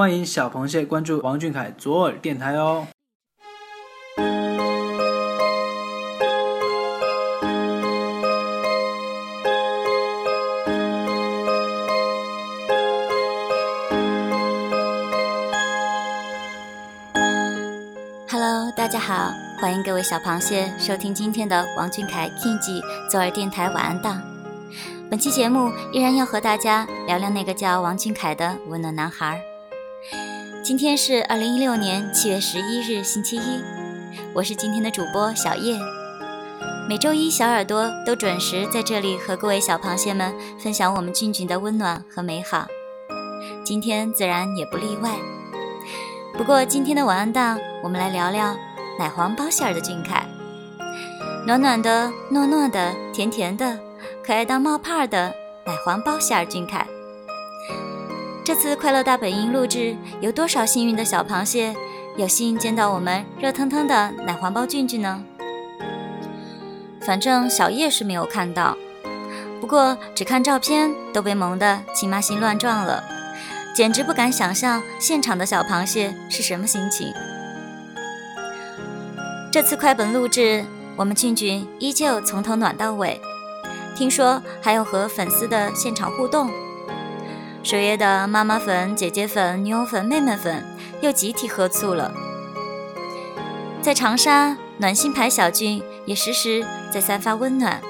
欢迎小螃蟹关注王俊凯左耳电台哦。Hello，大家好，欢迎各位小螃蟹收听今天的王俊凯 King 左耳电台晚安档。本期节目依然要和大家聊聊那个叫王俊凯的温暖男孩。今天是二零一六年七月十一日，星期一。我是今天的主播小叶。每周一小耳朵都准时在这里和各位小螃蟹们分享我们俊俊的温暖和美好。今天自然也不例外。不过今天的晚安档，我们来聊聊奶黄包馅儿的俊凯。暖暖的、糯糯的、甜甜的、可爱到冒泡的奶黄包馅儿俊凯。这次快乐大本营录制，有多少幸运的小螃蟹有幸见到我们热腾腾的奶黄包俊俊呢？反正小叶是没有看到，不过只看照片都被萌得亲妈心乱撞了，简直不敢想象现场的小螃蟹是什么心情。这次快本录制，我们俊俊依旧从头暖到尾，听说还有和粉丝的现场互动。水月的妈妈粉、姐姐粉、女友粉、妹妹粉又集体喝醋了。在长沙，暖心牌小俊也时时在散发温暖。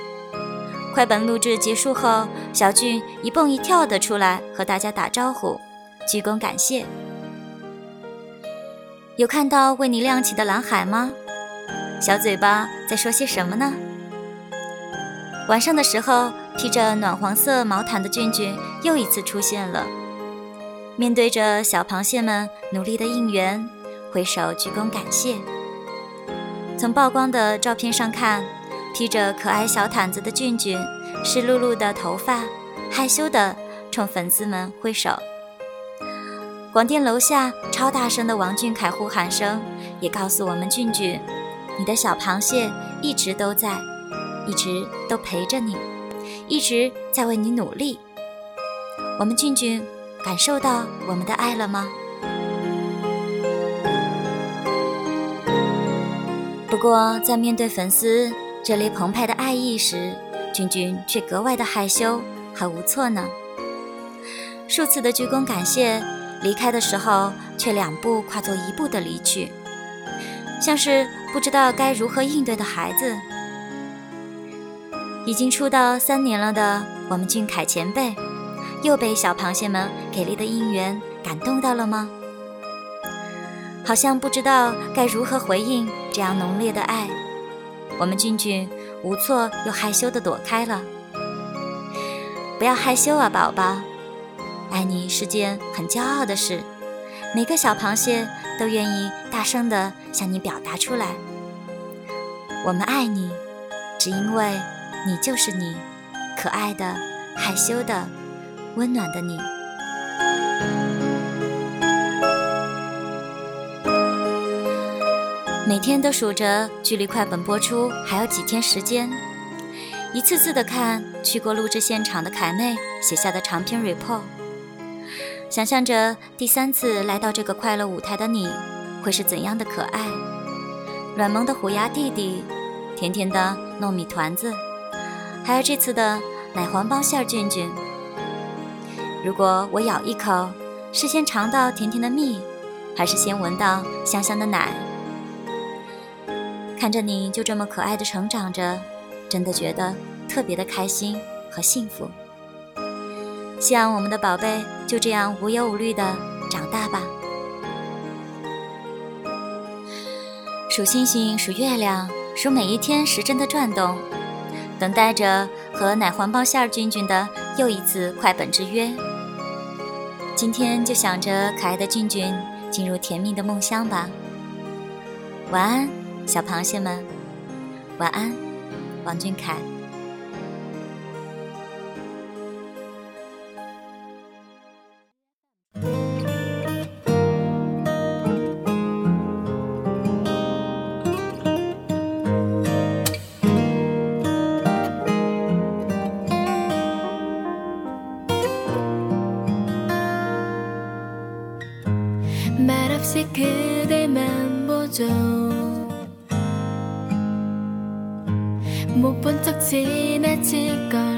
快本录制结束后，小俊一蹦一跳的出来和大家打招呼，鞠躬感谢。有看到为你亮起的蓝海吗？小嘴巴在说些什么呢？晚上的时候。披着暖黄色毛毯的俊俊又一次出现了，面对着小螃蟹们努力的应援，挥手鞠躬感谢。从曝光的照片上看，披着可爱小毯子的俊俊，湿漉漉的头发，害羞的冲粉丝们挥手。广电楼下超大声的王俊凯呼喊声，也告诉我们俊俊，你的小螃蟹一直都在，一直都陪着你。一直在为你努力，我们俊俊感受到我们的爱了吗？不过在面对粉丝热烈澎湃的爱意时，俊俊却格外的害羞和无措呢。数次的鞠躬感谢，离开的时候却两步跨作一步的离去，像是不知道该如何应对的孩子。已经出道三年了的我们俊凯前辈，又被小螃蟹们给力的应援感动到了吗？好像不知道该如何回应这样浓烈的爱，我们俊俊无措又害羞地躲开了。不要害羞啊，宝宝，爱你是件很骄傲的事，每个小螃蟹都愿意大声地向你表达出来。我们爱你，只因为。你就是你，可爱的、害羞的、温暖的你。每天都数着距离快本播出还有几天时间，一次次的看去过录制现场的凯妹写下的长篇 report，想象着第三次来到这个快乐舞台的你会是怎样的可爱，软萌的虎牙弟弟，甜甜的糯米团子。还有这次的奶黄包馅儿俊俊，如果我咬一口，是先尝到甜甜的蜜，还是先闻到香香的奶？看着你就这么可爱的成长着，真的觉得特别的开心和幸福。希望我们的宝贝就这样无忧无虑的长大吧。数星星，数月亮，数每一天时针的转动。等待着和奶黄包馅儿俊俊的又一次快本之约。今天就想着可爱的俊俊进入甜蜜的梦乡吧。晚安，小螃蟹们。晚安，王俊凯。 말없이 그대만 보죠. 못 본 척 지나칠 걸